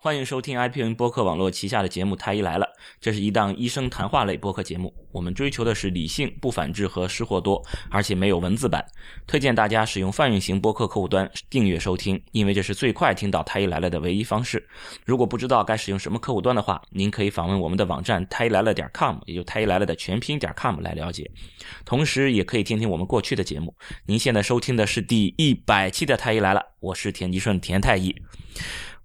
欢迎收听 IPN 播客网络旗下的节目《太医来了》，这是一档医生谈话类播客节目。我们追求的是理性、不反制和失货多，而且没有文字版。推荐大家使用泛运行播客客户端订阅收听，因为这是最快听到《太医来了》的唯一方式。如果不知道该使用什么客户端的话，您可以访问我们的网站太医来了点 com，也就太医来了的全拼点 com 来了解。同时，也可以听听我们过去的节目。您现在收听的是第一百期的《太医来了》，我是田吉顺，田太医。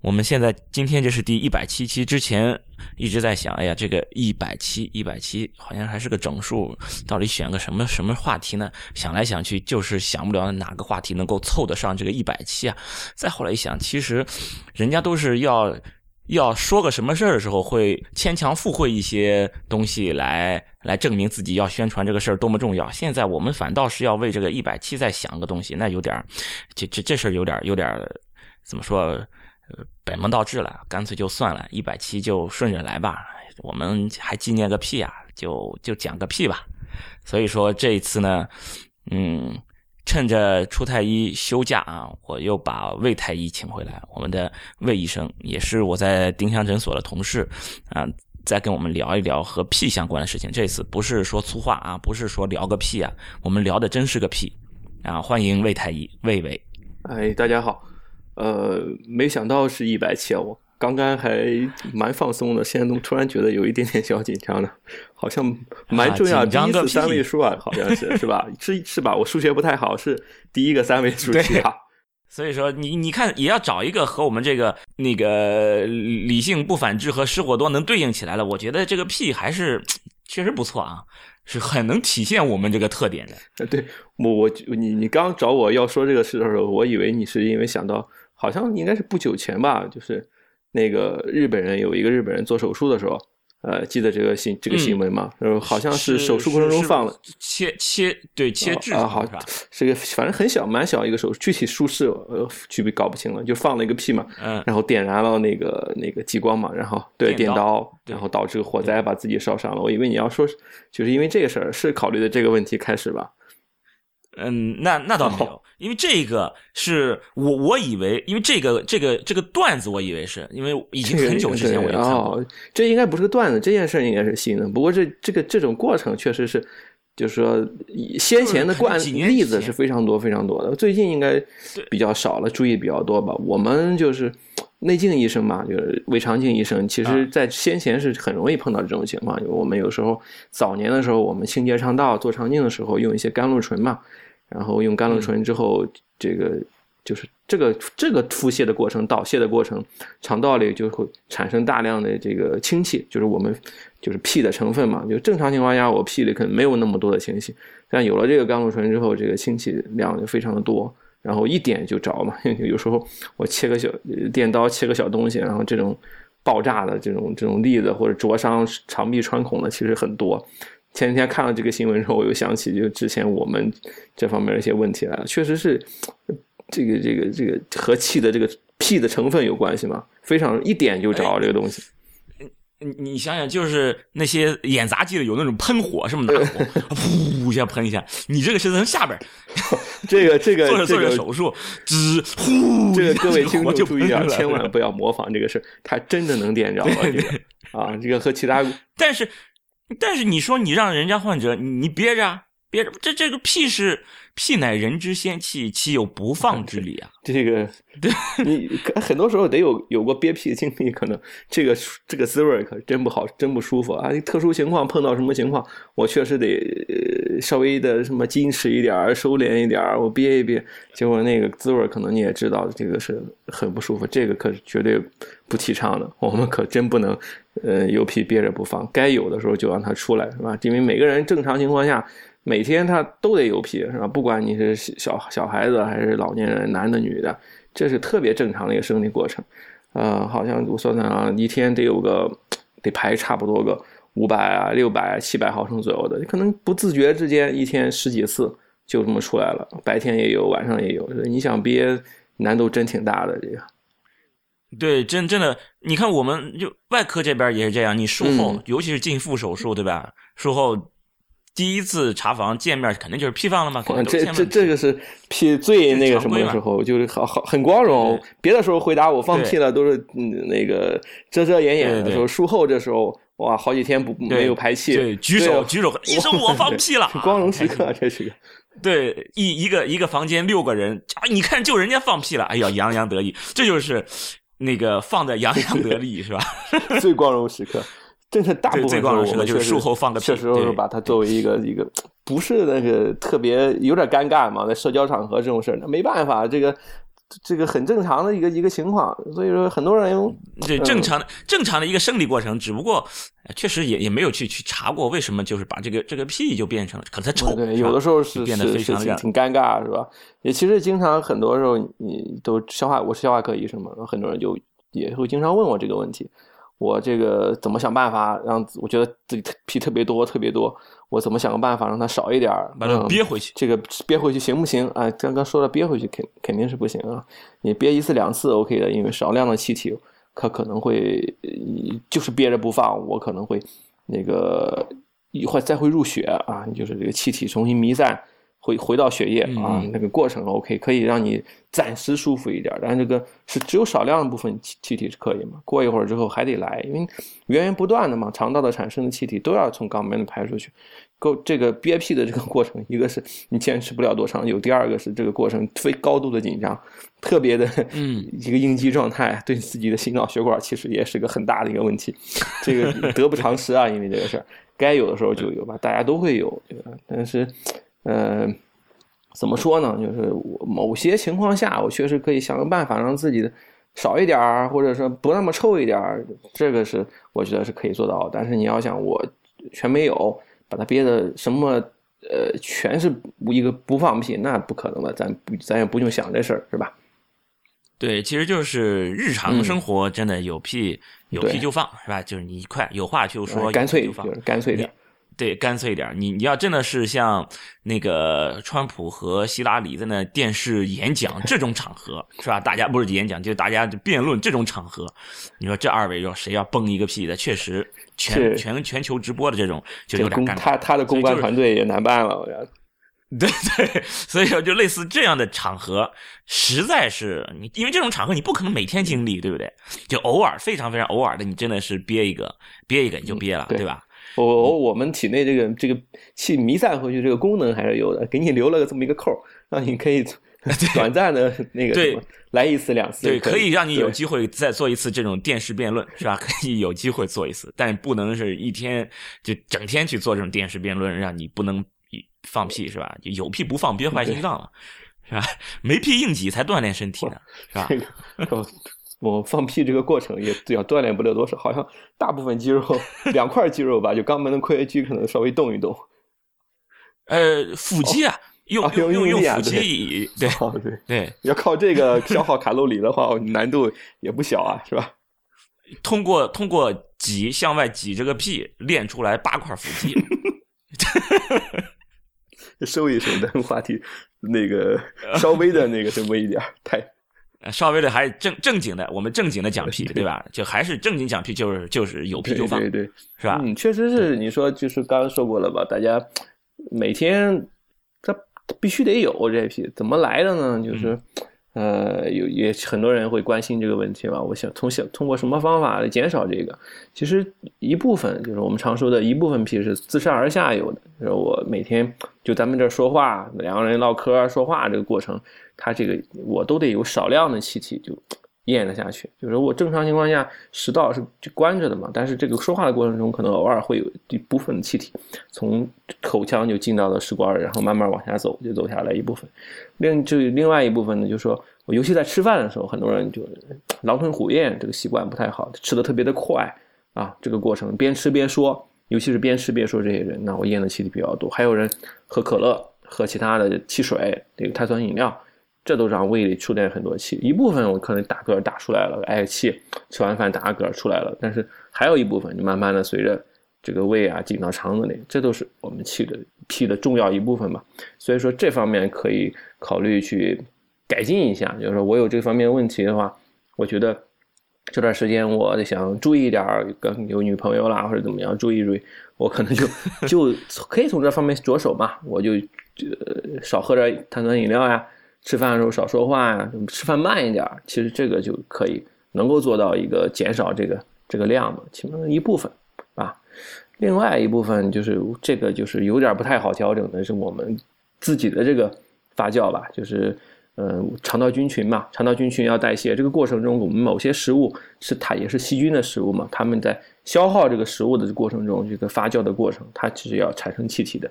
我们现在今天这是第一百七期，之前一直在想，哎呀，这个一百七一百七好像还是个整数，到底选个什么什么话题呢？想来想去，就是想不了哪个话题能够凑得上这个一百七啊。再后来一想，其实人家都是要要说个什么事儿的时候，会牵强附会一些东西来来证明自己要宣传这个事儿多么重要。现在我们反倒是要为这个一百七再想个东西，那有点儿这这这事儿有点儿有点儿怎么说？呃，本末倒置了，干脆就算了，一百七就顺着来吧。我们还纪念个屁啊，就就讲个屁吧。所以说这一次呢，嗯，趁着出太医休假啊，我又把魏太医请回来。我们的魏医生也是我在丁香诊所的同事啊，再跟我们聊一聊和屁相关的事情。这次不是说粗话啊，不是说聊个屁啊，我们聊的真是个屁啊！欢迎魏太医，魏魏。哎，大家好。呃，没想到是一百七啊！我刚刚还蛮放松的，现在都突然觉得有一点点小紧张了，好像蛮重要。第一次三位数啊，好像是 是吧？是是吧？我数学不太好，是第一个三位数题啊。所以说，你你看，也要找一个和我们这个那个理性不反制和失火多能对应起来了。我觉得这个 P 还是确实不错啊，是很能体现我们这个特点的。对我我你你刚找我要说这个事的时候，我以为你是因为想到。好像应该是不久前吧，就是那个日本人有一个日本人做手术的时候，呃，记得这个新这个新闻吗？呃，好像是手术过程中放了切切对切痣啊，好是个反正很小蛮小一个手术，具体术式呃具体搞不清了，就放了一个屁嘛，嗯，然后点燃了那个那个激光嘛，然后对电刀，然后导致火灾把自己烧伤了。我以为你要说就是因为这个事儿是考虑的这个问题开始吧。嗯，那那倒没有，因为这个是我我以为，因为这个这个这个段子，我以为是因为已经很久之前我就看过，这应该不是个段子，这件事应该是新的。不过这这个这种过程确实是，就是说先前的惯例子是非常多非常多的，最近应该比较少了，注意比较多吧。我们就是内镜医生嘛，就是胃肠镜医生，其实在先前是很容易碰到这种情况。我们有时候早年的时候，我们清洁肠道做肠镜的时候，用一些甘露醇嘛。然后用甘露醇之后，这个就是这个这个腹泻的过程、导泻的过程，肠道里就会产生大量的这个氢气，就是我们就是屁的成分嘛。就正常情况下，我屁里可能没有那么多的氢气，但有了这个甘露醇之后，这个氢气量就非常的多，然后一点就着嘛。有时候我切个小电刀切个小东西，然后这种爆炸的这种这种例子或者灼伤肠壁穿孔的其实很多。前几天看了这个新闻之后，我又想起就之前我们这方面的一些问题来了。确实是，这个这个这个和气的这个屁的成分有关系嘛？非常一点就着这个东西。你你想想，就是那些演杂技的有那种喷火，什么？拿火 噗一下喷一下，你这个是从下边。这个这个做着做着手术，滋呼，这个各位听众注意啊，千万不要模仿这个事它真的能点着这个啊，这个和其他但是。但是你说你让人家患者你憋着着，这这个屁是屁乃人之仙气，岂有不放之理啊？这个 对你很多时候得有有过憋屁的经历，可能这个这个滋味可真不好，真不舒服啊！特殊情况碰到什么情况，我确实得稍微的什么矜持一点收敛一点我憋一憋，结果那个滋味可能你也知道，这个是很不舒服，这个可是绝对不提倡的。我们可真不能。呃，有屁憋着不放，该有的时候就让它出来，是吧？因为每个人正常情况下，每天他都得有屁，是吧？不管你是小小孩子还是老年人，男的女的，这是特别正常的一个生理过程。呃，好像我算算啊，一天得有个得排差不多个五百啊、六百、七百毫升左右的，可能不自觉之间一天十几次就这么出来了，白天也有，晚上也有。你想憋，难度真挺大的这个。对，真真的，你看，我们就外科这边也是这样。你术后，尤其是进腹手术，对吧？术后第一次查房见面肯定就是屁放了嘛，这这这个是屁最那个什么的时候，就是好好很光荣。别的时候回答我放屁了，都是那个遮遮掩掩的时候。术后这时候，哇，好几天不没有排气，对，举手举手，医生我放屁了，光荣时刻，这是个。对，一一个一个房间六个人啊，你看就人家放屁了，哎呀，洋洋得意，这就是那个放的洋洋得意是吧？最光荣时刻。真的大部分时候就是术后放个屁，确实是把它作为一个一个不是那个特别有点尴尬嘛，在社交场合这种事儿，那没办法，这个这个很正常的一个一个情况，所以说很多人用对正常的正常的一个生理过程，只不过确实也也没有去去查过为什么就是把这个这个屁就变成了可能臭，对，有的时候是变得非常挺尴尬，是吧？也其实经常很多时候你都消化，我是消化科医生嘛，很多人就也会经常问我这个问题。我这个怎么想办法让我觉得自己屁特别多特别多？我怎么想个办法让它少一点把它憋回去。这个憋回去行不行？啊，刚刚说了憋回去肯肯定是不行啊。你憋一次两次 OK 的，因为少量的气体它可能会就是憋着不放，我可能会那个一会再会入血啊，就是这个气体重新弥散。回回到血液啊，那个过程 OK，可以让你暂时舒服一点，但这个是只有少量的部分气气体是可以嘛？过一会儿之后还得来，因为源源不断的嘛，肠道的产生的气体都要从肛门里排出去。够这个憋屁的这个过程，一个是你坚持不了多长久，第二个是这个过程非高度的紧张，特别的嗯一个应激状态，对自己的心脑血管其实也是个很大的一个问题。这个得不偿失啊，因为这个事儿该有的时候就有吧，大家都会有，对吧？但是。呃，怎么说呢？就是我某些情况下，我确实可以想个办法让自己的少一点儿，或者说不那么臭一点儿。这个是我觉得是可以做到。但是你要想我全没有，把它憋的什么呃，全是一个不放屁，那不可能的。咱不，咱也不用想这事儿，是吧？对，其实就是日常生活真的有屁有屁就放，是吧？就是你快有话就说，干脆就放，干脆点。对，干脆一点。你你要真的是像那个川普和希拉里在那电视演讲 这种场合，是吧？大家不是演讲，就大家辩论这种场合，你说这二位要谁要崩一个屁的，确实全全全球直播的这种就有点尴尬。他他的公关团队也难办了，我觉得。对对，所以说就类似这样的场合，实在是你，因为这种场合你不可能每天经历，对不对？就偶尔非常非常偶尔的，你真的是憋一个憋一个你就憋了，对吧？我我们体内这个这个气弥散回去这个功能还是有的，给你留了个这么一个扣，让你可以 短暂的那个对来一次两次，对，可以让你有机会再做一次这种电视辩论，是吧？可以有机会做一次，但不能是一天就整天去做这种电视辩论，让你不能放屁，是吧？有屁不放憋坏心脏了，是吧？没屁硬挤才锻炼身体呢，是吧？我放屁这个过程也要锻炼不了多少，好像大部分肌肉 两块肌肉吧，就肛门的括约肌可能稍微动一动。呃，腹肌啊，用用用腹肌，对 对对，要靠这个消耗卡路里的话，难度也不小啊，是吧？通过通过挤向外挤这个屁，练出来八块腹肌。收一收，等话题那个稍微的那个什么一点太。稍微的还是正正经的，我们正经的讲屁，对吧？就还是正经讲屁，就是就是有屁就放，对对，是吧？嗯，确实是你说，就是刚刚说过了吧？大家每天他必须得有这屁，怎么来的呢？就是。呃，有也很多人会关心这个问题吧？我想从小通过什么方法来减少这个？其实一部分就是我们常说的一部分屁是自上而下有的。就是我每天就咱们这说话，两个人唠嗑说话这个过程，它这个我都得有少量的气体就咽了下去。就是我正常情况下食道是就关着的嘛，但是这个说话的过程中，可能偶尔会有一部分气体从口腔就进到了食管，然后慢慢往下走，就走下来一部分。另就另外一部分呢，就是说，我尤其在吃饭的时候，很多人就狼吞虎咽，这个习惯不太好，吃的特别的快啊。这个过程边吃边说，尤其是边吃边说这些人，那我咽的气体比较多。还有人喝可乐、喝其他的汽水、这个碳酸饮料，这都让胃里出现很多气。一部分我可能打嗝打出来了，哎气，吃完饭打嗝出来了。但是还有一部分，就慢慢的随着这个胃啊进到肠子里，这都是我们气的屁的重要一部分嘛。所以说这方面可以。考虑去改进一下，就是说我有这方面问题的话，我觉得这段时间我想注意一点，跟有女朋友啦或者怎么样，注意注意，我可能就 就可以从这方面着手嘛，我就呃少喝点碳酸饮料呀，吃饭的时候少说话呀，吃饭慢一点，其实这个就可以能够做到一个减少这个这个量嘛，其中的一部分啊。另外一部分就是这个就是有点不太好调整的是我们自己的这个发酵吧，就是。嗯，肠道菌群嘛，肠道菌群要代谢，这个过程中，我们某些食物是它也是细菌的食物嘛，它们在消耗这个食物的过程中，这个发酵的过程，它其实要产生气体的，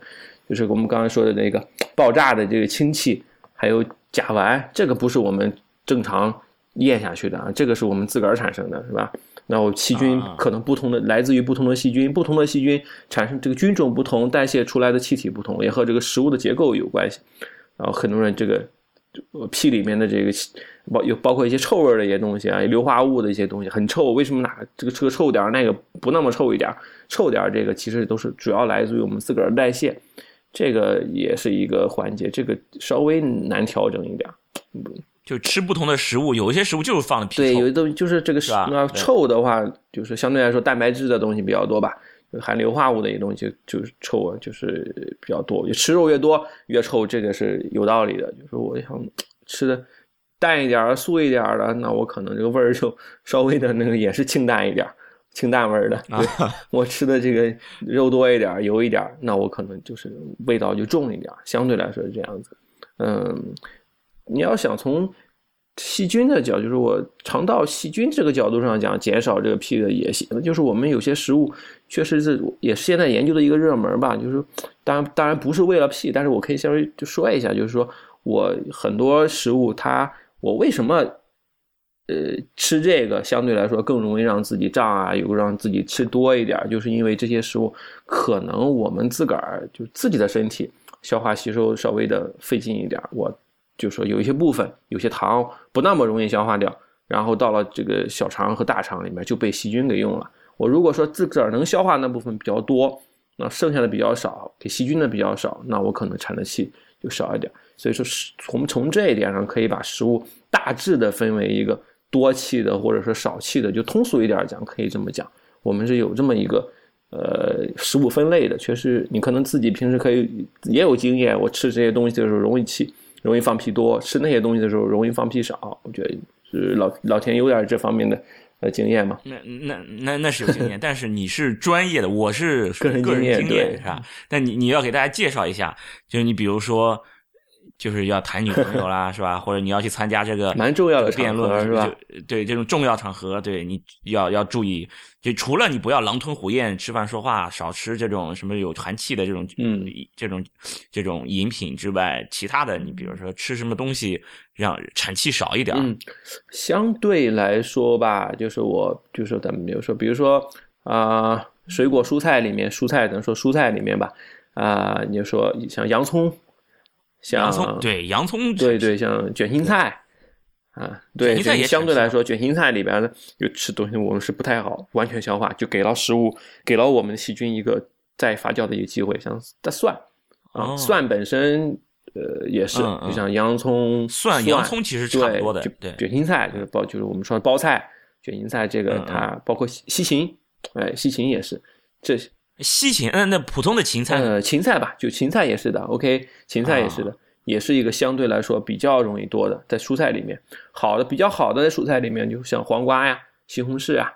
就是我们刚才说的那个爆炸的这个氢气，还有甲烷，这个不是我们正常咽下去的啊，这个是我们自个儿产生的，是吧？那我细菌可能不同的，来自于不同的细菌，不同的细菌产生这个菌种不同，代谢出来的气体不同，也和这个食物的结构有关系。然后很多人这个。屁里面的这个包有包括一些臭味的一些东西啊，硫化物的一些东西很臭。为什么哪这个这个臭点那个不那么臭一点臭点这个其实都是主要来自于我们自个儿代谢，这个也是一个环节，这个稍微难调整一点。就吃不同的食物，有一些食物就是放的皮臭。对，有的东西就是这个是臭的话，就是相对来说蛋白质的东西比较多吧。含硫化物的一些东西就是臭啊，就是比较多。吃肉越多越臭，这个是有道理的。就是我想吃的淡一点、素一点的，那我可能这个味儿就稍微的那个也是清淡一点、清淡味的。对我吃的这个肉多一点、油一点，那我可能就是味道就重一点，相对来说是这样子。嗯，你要想从。细菌的角，就是我肠道细菌这个角度上讲，减少这个屁的也行。就是我们有些食物确实是也是现在研究的一个热门吧。就是当然当然不是为了屁，但是我可以稍微就说一下，就是说我很多食物它我为什么呃吃这个相对来说更容易让自己胀啊，有让自己吃多一点，就是因为这些食物可能我们自个儿就自己的身体消化吸收稍微的费劲一点，我。就说有一些部分，有些糖不那么容易消化掉，然后到了这个小肠和大肠里面就被细菌给用了。我如果说自个儿能消化那部分比较多，那剩下的比较少，给细菌的比较少，那我可能产的气就少一点。所以说，从从这一点上可以把食物大致的分为一个多气的或者说少气的，就通俗一点讲，可以这么讲。我们是有这么一个呃食物分类的，确实你可能自己平时可以也有经验，我吃这些东西的时候容易气。容易放屁多，吃那些东西的时候容易放屁少。我觉得是老老田有点这方面的呃经验嘛。那那那那是有经验，但是你是专业的，我是个人经验，对是吧？但你你要给大家介绍一下，就是你比如说。就是要谈女朋友啦，是吧？或者你要去参加这个蛮重要的辩论，是吧？对这种重要场合，对你要要注意。就除了你不要狼吞虎咽吃饭说话，少吃这种什么有寒气的这种嗯这种这种饮品之外，其他的你比如说吃什么东西让产气少一点。嗯，相对来说吧，就是我就是咱们比如说，比如说啊，水果蔬菜里面，蔬菜等于说蔬菜里面吧，啊，你就说像洋葱。洋葱对洋葱对对，像卷心菜啊，对，卷心菜相对来说，卷心菜里边的就吃东西，我们是不太好完全消化，就给了食物，给了我们细菌一个再发酵的一个机会。像蒜啊，蒜本身呃也是，就像洋葱、蒜、洋葱其实差不多的。对，卷心菜就是包，就是我们说的包菜、卷心菜，这个它包括西西芹，哎，西芹也是这些。西芹，嗯，那普通的芹菜，呃，芹菜吧，就芹菜也是的，OK，芹菜也是的，也是一个相对来说比较容易多的，在蔬菜里面，好的比较好的在蔬菜里面，就像黄瓜呀、西红柿啊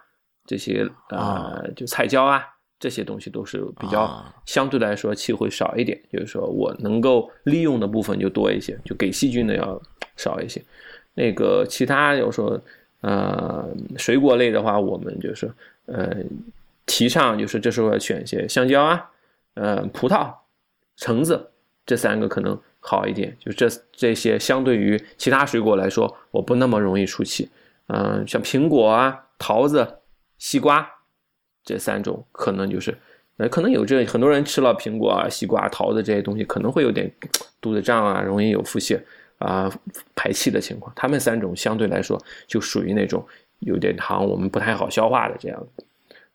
这些，呃，就彩椒啊这些东西都是比较相对来说气会少一点，就是说我能够利用的部分就多一些，就给细菌的要少一些。那个其他有说，呃，水果类的话，我们就是呃。提倡就是这时候要选一些香蕉啊，呃，葡萄、橙子这三个可能好一点。就这这些相对于其他水果来说，我不那么容易出气。嗯，像苹果啊、桃子、西瓜这三种，可能就是，呃，可能有这很多人吃了苹果啊、西瓜、桃子这些东西，可能会有点肚子胀啊，容易有腹泻啊、排气的情况。他们三种相对来说就属于那种有点糖，我们不太好消化的这样。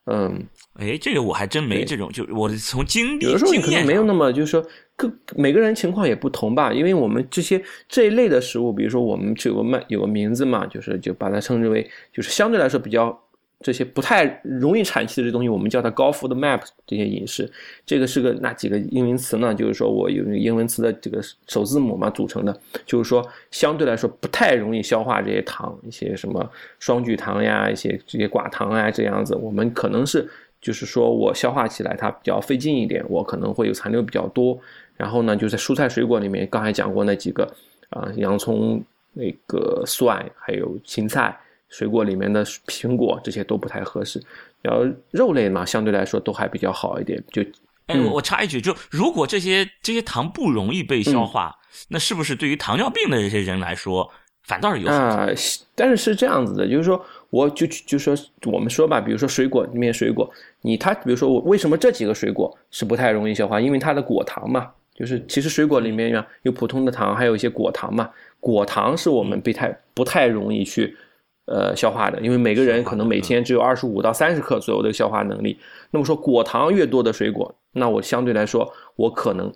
嗯，哎，这个我还真没这种，就我从经历有的时候你可能没有那么，就是说各每个人情况也不同吧，因为我们这些这一类的食物，比如说我们有个卖有个名字嘛，就是就把它称之为就是相对来说比较。这些不太容易产气的这东西，我们叫它高 FODMAP 这些饮食，这个是个那几个英文词呢？就是说我有英文词的这个首字母嘛组成的，就是说相对来说不太容易消化这些糖，一些什么双聚糖呀，一些这些寡糖啊这样子，我们可能是就是说我消化起来它比较费劲一点，我可能会有残留比较多。然后呢，就在蔬菜水果里面，刚才讲过那几个啊，洋葱、那个蒜，还有芹菜。水果里面的苹果这些都不太合适，然后肉类嘛，相对来说都还比较好一点。就，哎，我插一句，就如果这些这些糖不容易被消化，那是不是对于糖尿病的这些人来说，反倒是有啊？但是是这样子的，就是说，我就就说我们说吧，比如说水果里面水果，你它比如说我为什么这几个水果是不太容易消化？因为它的果糖嘛，就是其实水果里面呀有普通的糖，还有一些果糖嘛，果糖是我们不太不太容易去。呃，消化的，因为每个人可能每天只有二十五到三十克左右的消化能力。那么说，果糖越多的水果，那我相对来说，我可能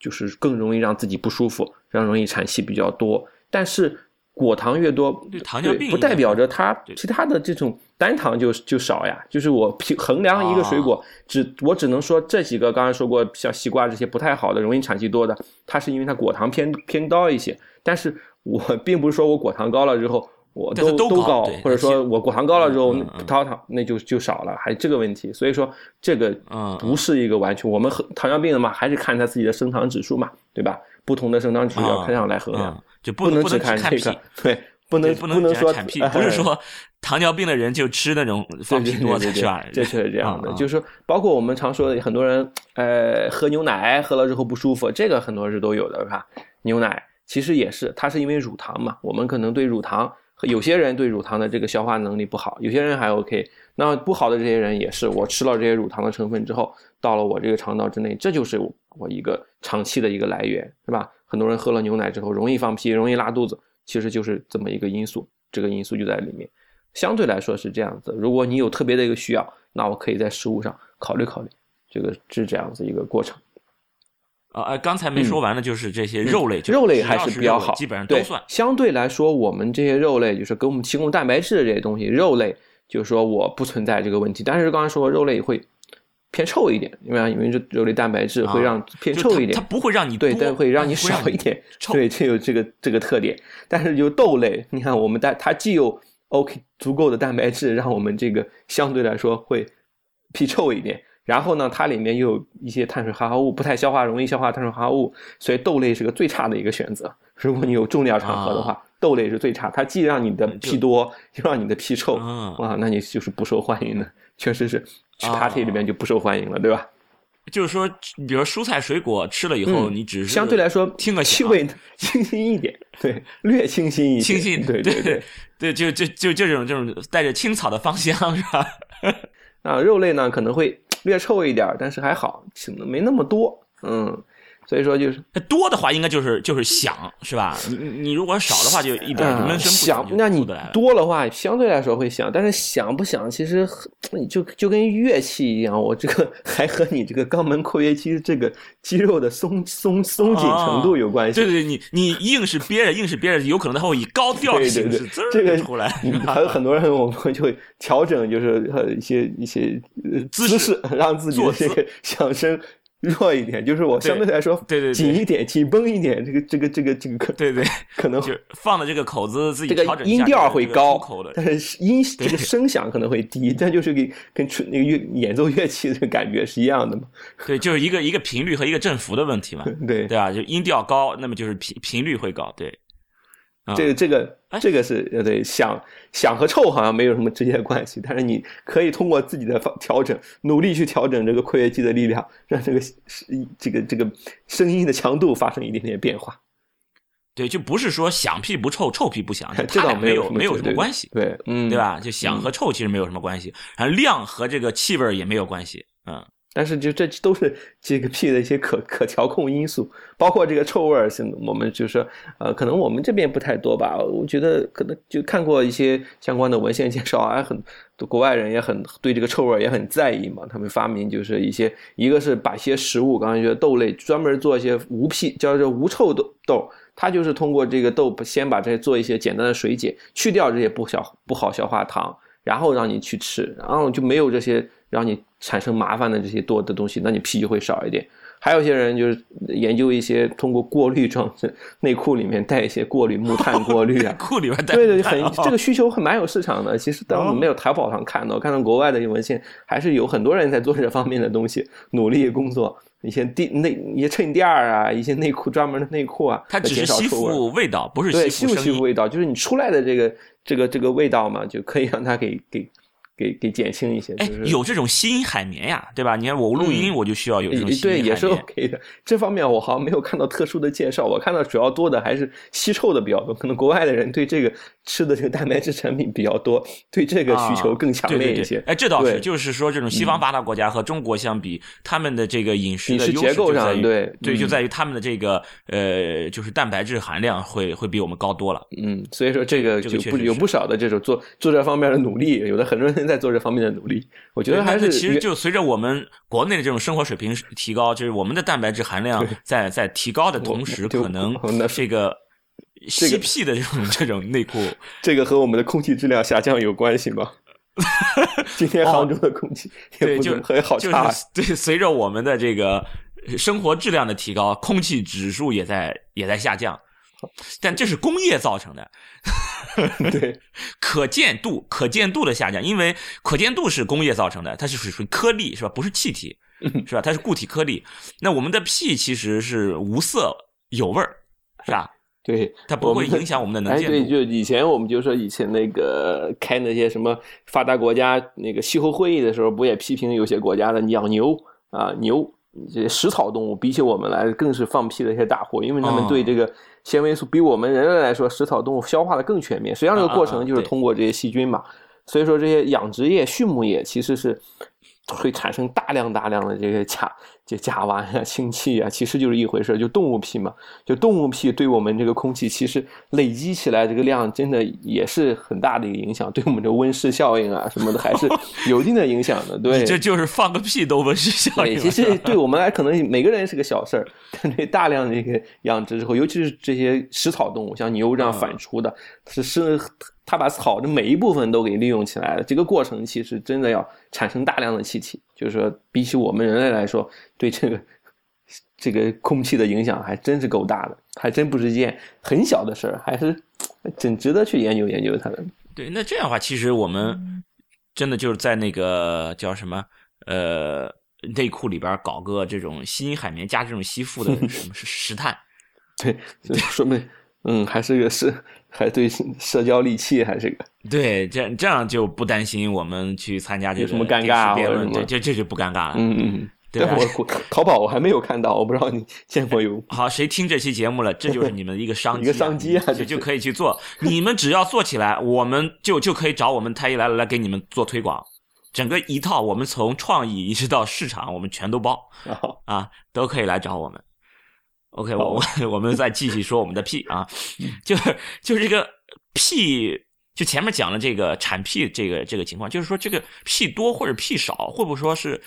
就是更容易让自己不舒服，让容易产气比较多。但是果糖越多，糖尿病不代表着它其他的这种单糖就就少呀。就是我平衡量一个水果，只我只能说这几个刚才说过，像西瓜这些不太好的、容易产气多的，它是因为它果糖偏偏高一些。但是我并不是说我果糖高了之后。我都都高，或者说我果糖高了之后，糖糖那就就少了，还这个问题。所以说这个不是一个完全，我们糖尿病的嘛，还是看他自己的升糖指数嘛，对吧？不同的升糖指数要看上来衡量，就不能只看这个，对，不能不能说 不是说糖尿病的人就吃那种放屁多的，是吧？这确实这样的，就是包括我们常说的很多人，呃，喝牛奶喝了之后不舒服，这个很多是都有的，是吧？牛奶其实也是，它是因为乳糖嘛，我们可能对乳糖。有些人对乳糖的这个消化能力不好，有些人还 OK。那不好的这些人也是，我吃了这些乳糖的成分之后，到了我这个肠道之内，这就是我一个长期的一个来源，是吧？很多人喝了牛奶之后容易放屁、容易拉肚子，其实就是这么一个因素，这个因素就在里面。相对来说是这样子。如果你有特别的一个需要，那我可以在食物上考虑考虑，这个是这样子一个过程。啊，哎，刚才没说完的就是这些肉类，肉类还是比较好，基本上都算。相对来说，我们这些肉类就是给我们提供蛋白质的这些东西，肉类就是说我不存在这个问题。但是刚才说肉类会偏臭一点，因为因为这肉类蛋白质会让偏臭一点，它不会让你对，但会让你少一点，对，这有这个这个特点。但是就豆类，你看我们蛋它既有 OK 足够的蛋白质，让我们这个相对来说会 屁臭一点。然后呢，它里面又有一些碳水化合物，不太消化，容易消化碳水化合物，所以豆类是个最差的一个选择。如果你有重要场合的话，豆类是最差，它既让你的屁多，又让你的屁臭，哇，那你就是不受欢迎的，确实是去 party 里面就不受欢迎了，对吧？就是说，比如蔬菜水果吃了以后，你只是相对来说听个气味清新一点，对，略清新一点，清新，对对对对，就就就这种这种带着青草的芳香，是吧？啊，肉类呢可能会。略臭一点，但是还好，请的没那么多，嗯。所以说就是多的话，应该就是就是响，是吧？你你如果少的话，就一点闷声不响。那你多的话，相对来说会响，但是响不响，其实就就跟乐器一样，我这个 还和你这个肛门括约肌这个肌肉的松松松紧程度有关系。对对，你你硬是憋着，硬是憋着，有可能它会以高调的形式这个出来。还有很多人，我们就会调整，就是一些一些姿势，让自己的这个 响声。弱一点，就是我相对来说，对对，紧一点，紧绷一点，这个这个这个这个可，对对，可能放的这个口子自己调整音调会高，但是音这个声响可能会低，但就是跟跟吹那个乐演奏乐器的感觉是一样的嘛？对，就是一个一个频率和一个振幅的问题嘛？对对啊？就音调高，那么就是频频率会高，对。这个这个这个是呃对响响和臭好像没有什么直接关系，但是你可以通过自己的调整，努力去调整这个括约肌的力量，让这个这个这个声音的强度发生一点点变化。对，就不是说响屁不臭，臭屁不响，它俩没有没有什么关系。对，嗯，对吧？就响和臭其实没有什么关系，然后量和这个气味也没有关系。嗯，但是就这都是这个屁的一些可可调控因素，包括这个臭味儿，我们就是说，呃，可能我们这边不太多吧。我觉得可能就看过一些相关的文献介绍啊，很国外人也很对这个臭味儿也很在意嘛。他们发明就是一些，一个是把一些食物，刚才觉得豆类专门做一些无屁，叫做无臭豆豆，它就是通过这个豆先把这些做一些简单的水解，去掉这些不消不好消化糖，然后让你去吃，然后就没有这些。让你产生麻烦的这些多的东西，那你屁就会少一点。还有些人就是研究一些通过过滤装置，内裤里面带一些过滤木炭过滤啊，裤里面带对对，很这个需求很蛮有市场的。其实当我们没有淘宝上看到，看到国外的文献，还是有很多人在做这方面的东西，努力工作。一些地内一些衬垫儿啊，一些内裤专门的内裤啊，它只是吸附味道，不是吸附吸附味道，就是你出来的这个这个这个味道嘛，就可以让它给给。给给减轻一些，哎，有这种吸音海绵呀，对吧？你看我录音，我就需要有这种吸音海绵。对，也是 OK 的。这方面我好像没有看到特殊的介绍，我看到主要多的还是吸臭的比较多。可能国外的人对这个吃的这个蛋白质产品比较多，对这个需求更强烈一些。哎，这倒是，就是说这种西方发达国家和中国相比，他们的这个饮食的结构上，对对，就在于他们的这个呃，就是蛋白质含量会会比我们高多了。嗯，所以说这个就不有不少的这种做做这方面的努力，有的很多人。在做这方面的努力，我觉得还是其实就随着我们国内的这种生活水平提高，就是我们的蛋白质含量在在提高的同时，可能这个 CP 的这种这种内裤，这个和我们的空气质量下降有关系吗？今天杭州的空气对就很好差，对，随着我们的这个生活质量的提高，空气指数也在也在下降。但这是工业造成的，对，可见度可见度的下降，因为可见度是工业造成的，它是属于颗粒是吧？不是气体 是吧？它是固体颗粒。那我们的屁其实是无色有味儿是吧？对，它不会影响我们的能见度。对，就以前我们就说以前那个开那些什么发达国家那个气候会议的时候，不也批评有些国家的养牛啊牛这些食草动物比起我们来更是放屁的一些大户，因为他们对这个。纤维素比我们人类来说，食草动物消化的更全面。实际上，这个过程就是通过这些细菌嘛。所以说，这些养殖业、畜牧业其实是。会产生大量大量的这些甲就甲烷啊、氢气啊，其实就是一回事就动物屁嘛，就动物屁对我们这个空气其实累积起来这个量真的也是很大的一个影响，对我们的温室效应啊什么的还是 有一定的影响的。对，这就是放个屁都温室效应。其实对我们来可能每个人是个小事儿，但对大量的这个养殖之后，尤其是这些食草动物，像牛这样反刍的，是是。它把草的每一部分都给利用起来了，这个过程其实真的要产生大量的气体，就是说，比起我们人类来说，对这个这个空气的影响还真是够大的，还真不是一件很小的事儿，还是真值得去研究研究它的。对，那这样的话，其实我们真的就是在那个叫什么呃内裤里边搞个这种吸音海绵加这种吸附的什么石 炭，对，说明嗯还是个是。还对社交利器还是个 对，这这样就不担心我们去参加这个什么尴尬辩论，这这这就不尴尬了。嗯嗯，对我淘宝我还没有看到，我不知道你 见过有。好，谁听这期节目了？这就是你们的一个商机，一个商机啊，就就可以去做。你们只要做起来，我们就就可以找我们太医来了来给你们做推广，整个一套，我们从创意一直到市场，我们全都包啊，都可以来找我们。OK，我我 我们再继续说我们的屁啊，就是就是这个屁，就前面讲了这个产屁这个这个情况，就是说这个屁多或者屁少，会不会说是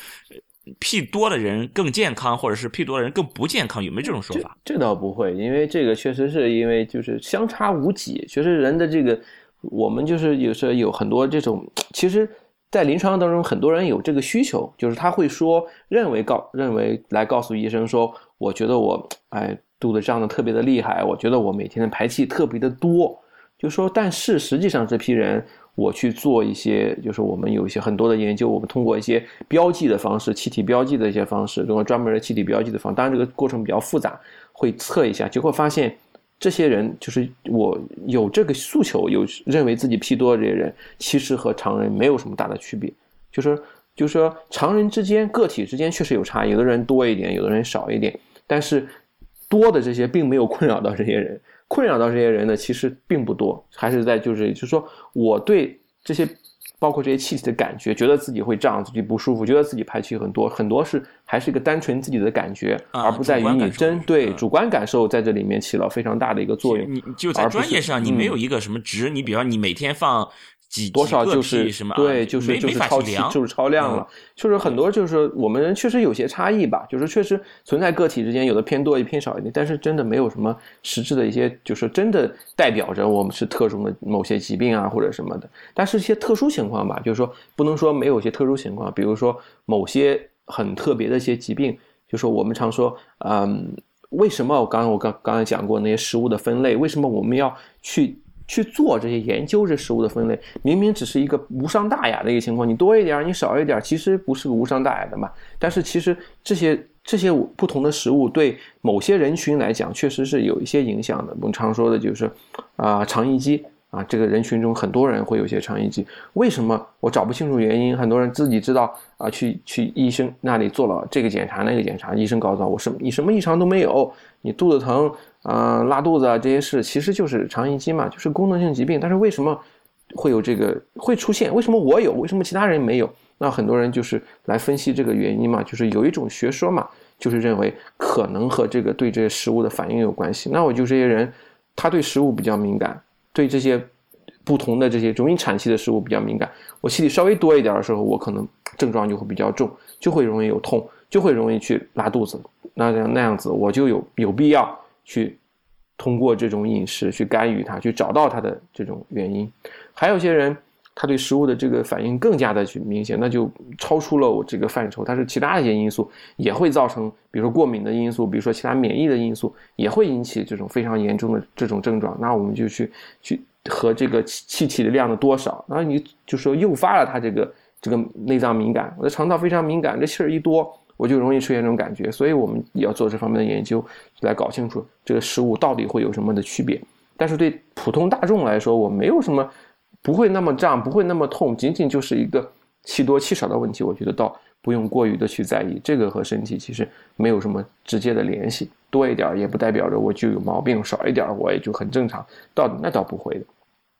屁多的人更健康，或者是屁多的人更不健康？有没有这种说法？这倒不会，因为这个确实是因为就是相差无几，确实人的这个我们就是有时候有很多这种，其实，在临床当中，很多人有这个需求，就是他会说认为告认为来告诉医生说。我觉得我哎肚子胀的特别的厉害，我觉得我每天的排气特别的多，就说但是实际上这批人我去做一些，就是我们有一些很多的研究，我们通过一些标记的方式，气体标记的一些方式，通过专门的气体标记的方，当然这个过程比较复杂，会测一下，结果发现这些人就是我有这个诉求，有认为自己屁多的这些人，其实和常人没有什么大的区别，就是。就是说，常人之间、个体之间确实有差异，有的人多一点，有的人少一点。但是，多的这些并没有困扰到这些人，困扰到这些人呢，其实并不多。还是在就是，就是说，我对这些包括这些气体的感觉，觉得自己会胀，自己不舒服，觉得自己排气很多，很多是还是一个单纯自己的感觉，而不在于你真对主观感受在这里面起了非常大的一个作用。你就在专业上，你没有一个什么值，你比方你每天放。几多少就是什么？对，就是就是超就是超量了。就是很多就是我们人确实有些差异吧，就是确实存在个体之间有的偏多也偏少一点，但是真的没有什么实质的一些，就是真的代表着我们是特殊的某些疾病啊或者什么的。但是一些特殊情况吧，就是说不能说没有一些特殊情况，比如说某些很特别的一些疾病，就是我们常说，嗯，为什么我刚刚我刚刚才讲过那些食物的分类，为什么我们要去？去做这些研究，这食物的分类明明只是一个无伤大雅的一个情况，你多一点，你少一点，其实不是个无伤大雅的嘛。但是其实这些这些不同的食物对某些人群来讲，确实是有一些影响的。我们常说的就是啊，肠易激啊，这个人群中很多人会有些肠易激，为什么我找不清楚原因？很多人自己知道啊，去去医生那里做了这个检查那个检查，医生告诉他我什么你什么异常都没有，你肚子疼。啊，拉肚子啊，这些事其实就是肠易激嘛，就是功能性疾病。但是为什么会有这个会出现？为什么我有？为什么其他人没有？那很多人就是来分析这个原因嘛，就是有一种学说嘛，就是认为可能和这个对这些食物的反应有关系。那我就这些人，他对食物比较敏感，对这些不同的这些容易产气的食物比较敏感。我气体稍微多一点的时候，我可能症状就会比较重，就会容易有痛，就会容易去拉肚子。那那样子，我就有有必要。去通过这种饮食去干预它，去找到它的这种原因。还有些人，他对食物的这个反应更加的去明显，那就超出了我这个范畴。它是其他一些因素也会造成，比如说过敏的因素，比如说其他免疫的因素，也会引起这种非常严重的这种症状。那我们就去去和这个气气体的量的多少，然后你就说诱发了他这个这个内脏敏感，我的肠道非常敏感，这气儿一多。我就容易出现这种感觉，所以我们要做这方面的研究，来搞清楚这个食物到底会有什么的区别。但是对普通大众来说，我没有什么不会那么胀，不会那么痛，仅仅就是一个气多气少的问题。我觉得倒不用过于的去在意，这个和身体其实没有什么直接的联系。多一点也不代表着我就有毛病，少一点我也就很正常。倒那倒不会的。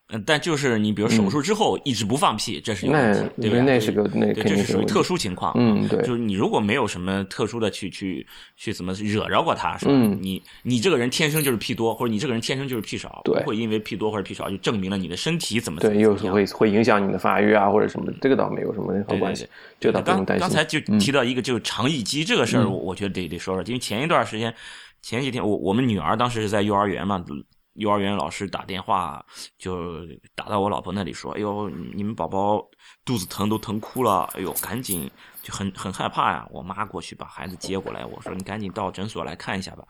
嗯，但就是你比如手术之后一直不放屁，这是有问题，对吧？那是个那对，这是属于特殊情况。嗯，对，就是你如果没有什么特殊的去去去怎么惹着过他，是吧？嗯，你你这个人天生就是屁多，或者你这个人天生就是屁少，不会因为屁多或者屁少就证明了你的身体怎么对，又是会会影响你的发育啊或者什么，这个倒没有什么任何关系，这倒不用担心。刚才就提到一个就是肠易激这个事儿，我觉得得得说说，因为前一段时间前几天我我们女儿当时是在幼儿园嘛。幼儿园老师打电话就打到我老婆那里说：“哎呦，你们宝宝肚子疼都疼哭了，哎呦，赶紧就很很害怕呀。”我妈过去把孩子接过来，我说：“你赶紧到诊所来看一下吧。”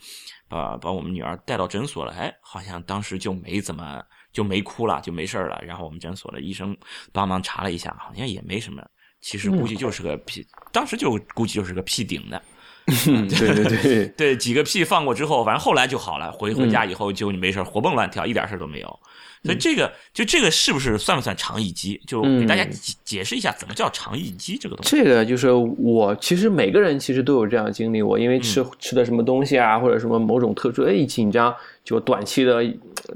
把把我们女儿带到诊所了，哎，好像当时就没怎么就没哭了，就没事了。然后我们诊所的医生帮忙查了一下，好像也没什么，其实估计就是个屁，当时就估计就是个屁顶的。对对对 对，几个屁放过之后，反正后来就好了。回回家以后就你没事活蹦乱跳，一点事都没有。所以这个就这个是不是算不算肠易激？就给大家解释一下，怎么叫肠易激这个东西。这个就是我其实每个人其实都有这样经历。我因为吃吃的什么东西啊，或者什么某种特殊，哎，一紧张就短期的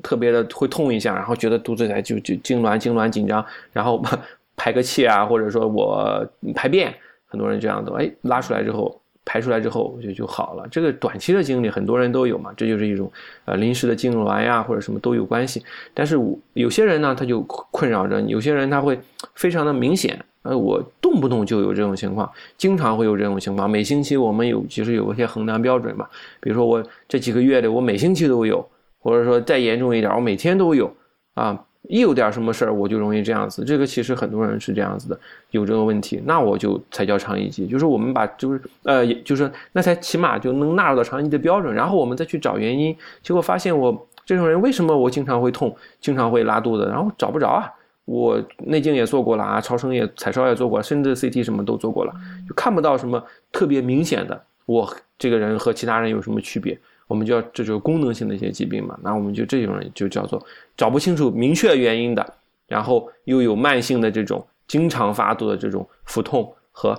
特别的会痛一下，然后觉得肚子在就就痉挛痉挛紧张，然后 排个气啊，或者说我排便，很多人这样的，哎，拉出来之后。排出来之后，我觉得就好了。这个短期的经历很多人都有嘛，这就是一种呃临时的痉挛呀，或者什么都有关系。但是我有些人呢，他就困扰着你；有些人他会非常的明显，呃，我动不动就有这种情况，经常会有这种情况。每星期我们有其实有一些衡量标准嘛，比如说我这几个月的，我每星期都有，或者说再严重一点，我每天都有啊。一有点什么事儿，我就容易这样子。这个其实很多人是这样子的，有这个问题，那我就才叫肠易激。就是我们把，就是呃，就是那才起码就能纳入到肠易激的标准。然后我们再去找原因，结果发现我这种人为什么我经常会痛，经常会拉肚子，然后找不着啊。我内镜也做过了啊，超声也、彩超也做过，甚至 CT 什么都做过了，就看不到什么特别明显的，我这个人和其他人有什么区别。我们叫这就是功能性的一些疾病嘛，那我们就这种人就叫做找不清楚明确原因的，然后又有慢性的这种经常发作的这种腹痛和，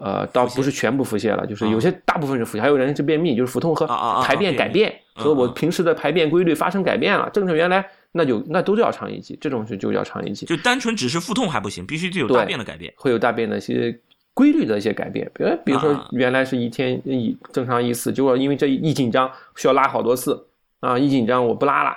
呃，倒不是全部腹泻了，就是有些大部分是腹泻，还有人是便秘，就是腹痛和排便改变，和我平时的排便规律发生改变了，正常原来那就那都叫肠易激，这种是就叫肠易激。就单纯只是腹痛还不行，必须得有大便的改变，会有大便的一些规律的一些改变。比如比如说原来是一天一正常一次，结果因为这一紧张需要拉好多次啊，一紧张我不拉了。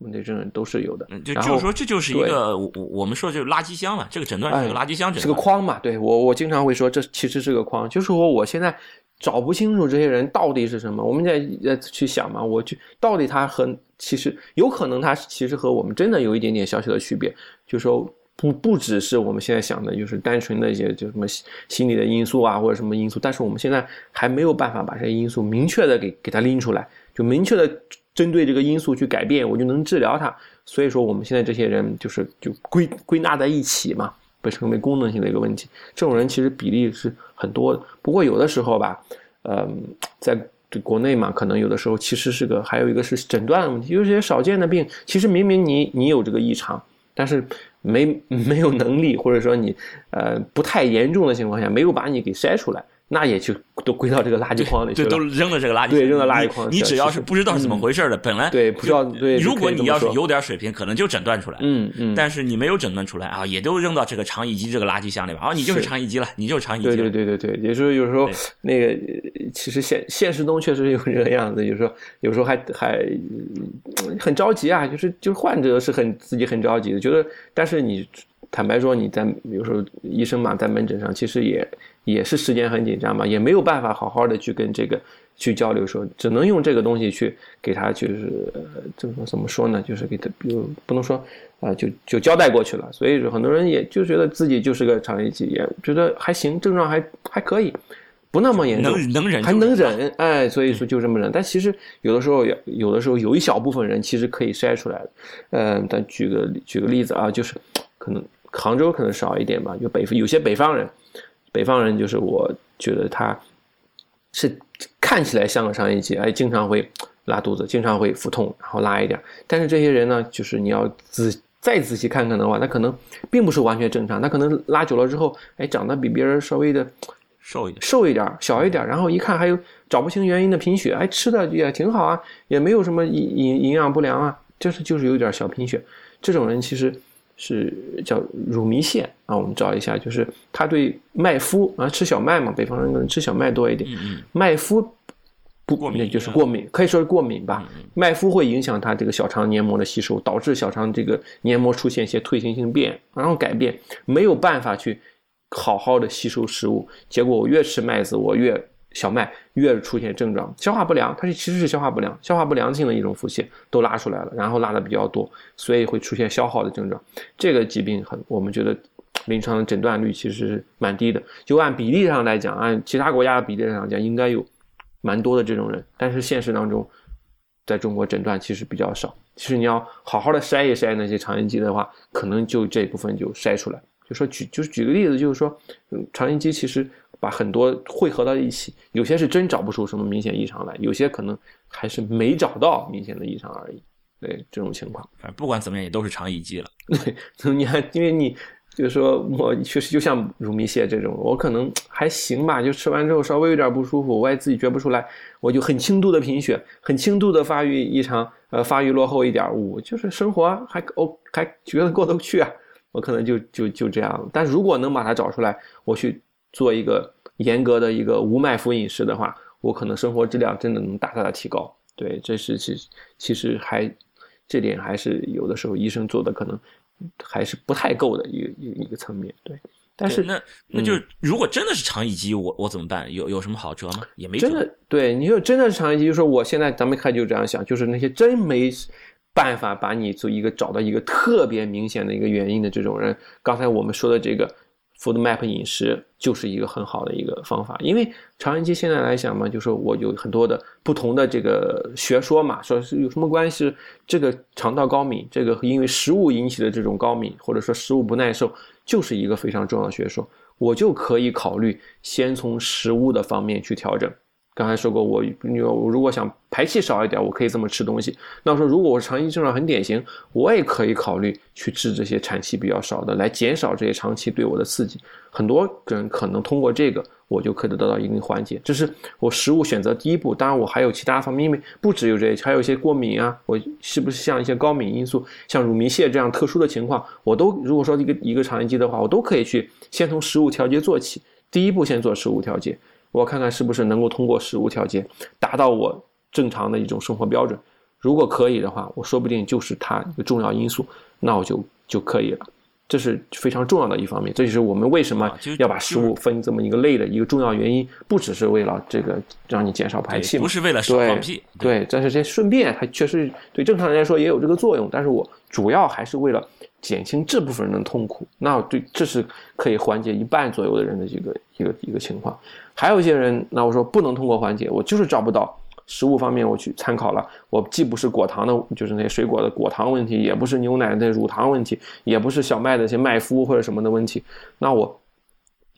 问题症都是有的，就就是说，这就是一个我我们说就是垃圾箱嘛。这个诊断是个垃圾箱诊断，是个框嘛？对我我经常会说，这其实是个框，就是说我现在找不清楚这些人到底是什么。我们在在去想嘛，我去到底他和其实有可能他其实和我们真的有一点点小小的区别，就是说不不只是我们现在想的，就是单纯的一些就什么心理的因素啊或者什么因素，但是我们现在还没有办法把这些因素明确的给给它拎出来，就明确的。针对这个因素去改变，我就能治疗它。所以说，我们现在这些人就是就归归纳在一起嘛，被称为功能性的一个问题。这种人其实比例是很多的。不过有的时候吧，嗯，在国内嘛，可能有的时候其实是个还有一个是诊断的问题，有些少见的病，其实明明你你有这个异常，但是没 没有能力，或者说你呃不太严重的情况下，没有把你给筛出来。那也就都归到这个垃圾筐里去了，对，都扔到这个垃圾，对，扔到垃圾筐。你只要是不知道是怎么回事的，本来对不知道，对，如果你要是有点水平，可能就诊断出来，嗯嗯。但是你没有诊断出来啊，也都扔到这个肠易激这个垃圾箱里边啊，你就是肠易激了，你就是肠易激。对对对对对，有时候有时候那个其实现现实中确实有这个样子，有时候有时候还还很着急啊，就是就是患者是很自己很着急的，觉得但是你。坦白说，你在有时候医生嘛，在门诊上其实也也是时间很紧张嘛，也没有办法好好的去跟这个去交流，说只能用这个东西去给他，就是怎么怎么说呢？就是给他，比如不能说啊，就就交代过去了。所以说，很多人也就觉得自己就是个肠易激，也觉得还行，症状还还可以，不那么严重，能能忍，还能忍，哎，所以说就这么忍。但其实有的时候，有的时候有一小部分人其实可以筛出来的。嗯，但举个举个例子啊，就是可能。杭州可能少一点吧，有北有些北方人，北方人就是我觉得他是看起来像个肠易激，哎，经常会拉肚子，经常会腹痛，然后拉一点。但是这些人呢，就是你要仔再仔细看看的话，他可能并不是完全正常，他可能拉久了之后，哎，长得比别人稍微的瘦一点，瘦一点，小一点，然后一看还有找不清原因的贫血，哎，吃的也挺好啊，也没有什么营营营养不良啊，就是就是有点小贫血，这种人其实。是叫乳糜泻啊，我们找一下，就是他对麦麸啊，吃小麦嘛，北方人可能吃小麦多一点，麦麸不过敏，就是过敏，可以说是过敏吧。麦麸会影响他这个小肠黏膜的吸收，导致小肠这个黏膜出现一些退行性变，然后改变，没有办法去好好的吸收食物，结果我越吃麦子，我越。小麦越出现症状，消化不良，它是其实是消化不良，消化不良性的一种腹泻都拉出来了，然后拉的比较多，所以会出现消耗的症状。这个疾病很，我们觉得临床的诊断率其实是蛮低的。就按比例上来讲，按其他国家的比例上来讲，应该有蛮多的这种人，但是现实当中，在中国诊断其实比较少。其实你要好好的筛一筛那些肠炎肌的话，可能就这部分就筛出来。就说举就是举个例子，就是说，嗯，肠炎肌其实。把很多汇合到一起，有些是真找不出什么明显异常来，有些可能还是没找到明显的异常而已。对这种情况，反正不管怎么样也都是肠易激了。对，你还因为你就是说我确实就像乳糜泻这种，我可能还行吧，就吃完之后稍微有点不舒服，我也自己觉不出来，我就很轻度的贫血，很轻度的发育异常，呃，发育落后一点，我就是生活还哦还觉得过得去啊，我可能就就就这样。但如果能把它找出来，我去。做一个严格的一个无麦麸饮食的话，我可能生活质量真的能大大的提高。对，这是其其实还这点还是有的时候医生做的可能还是不太够的一个一个一个层面。对，但是那那就如果真的是肠易激，我我怎么办？有有什么好辙吗？也没真的对，你说真的是肠易激，就说我现在咱们看就这样想，就是那些真没办法把你做一个找到一个特别明显的一个原因的这种人，刚才我们说的这个。Food Map 饮食就是一个很好的一个方法，因为长期现在来讲嘛，就是我有很多的不同的这个学说嘛，说是有什么关系？这个肠道高敏，这个因为食物引起的这种高敏，或者说食物不耐受，就是一个非常重要的学说。我就可以考虑先从食物的方面去调整，刚才说过，我我如果想排气少一点，我可以这么吃东西。那我说，如果我长期症状很典型，我也可以考虑去治这些产气比较少的，来减少这些长期对我的刺激。很多人可能通过这个，我就可以得到一定缓解。这是我食物选择第一步。当然，我还有其他方面，因为不只有这些，还有一些过敏啊。我是不是像一些高敏因素，像乳糜泻这样特殊的情况，我都如果说一个一个肠炎期的话，我都可以去先从食物调节做起。第一步先做食物调节。我看看是不是能够通过食物调节达到我正常的一种生活标准。如果可以的话，我说不定就是它一个重要因素，那我就就可以了。这是非常重要的一方面。这就是我们为什么要把食物分这么一个类的一个重要原因，不只是为了这个让你减少排气，不是为了少放屁。对，但是这顺便它确实对正常人来说也有这个作用。但是我主要还是为了减轻这部分人的痛苦。那对，这是可以缓解一半左右的人的一个一个一个情况。还有一些人，那我说不能通过缓解，我就是找不到食物方面，我去参考了，我既不是果糖的，就是那些水果的果糖问题，也不是牛奶的乳糖问题，也不是小麦的一些麦麸或者什么的问题，那我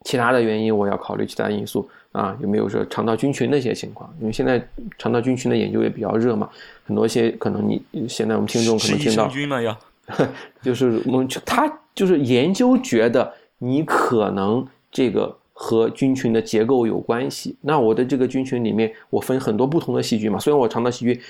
其他的原因，我要考虑其他因素啊，有没有说肠道菌群的一些情况？因为现在肠道菌群的研究也比较热嘛，很多一些可能你现在我们听众可能听到，菌嘛要，就是我们他就是研究觉得你可能这个。和菌群的结构有关系。那我的这个菌群里面，我分很多不同的细菌嘛。虽然我肠道细菌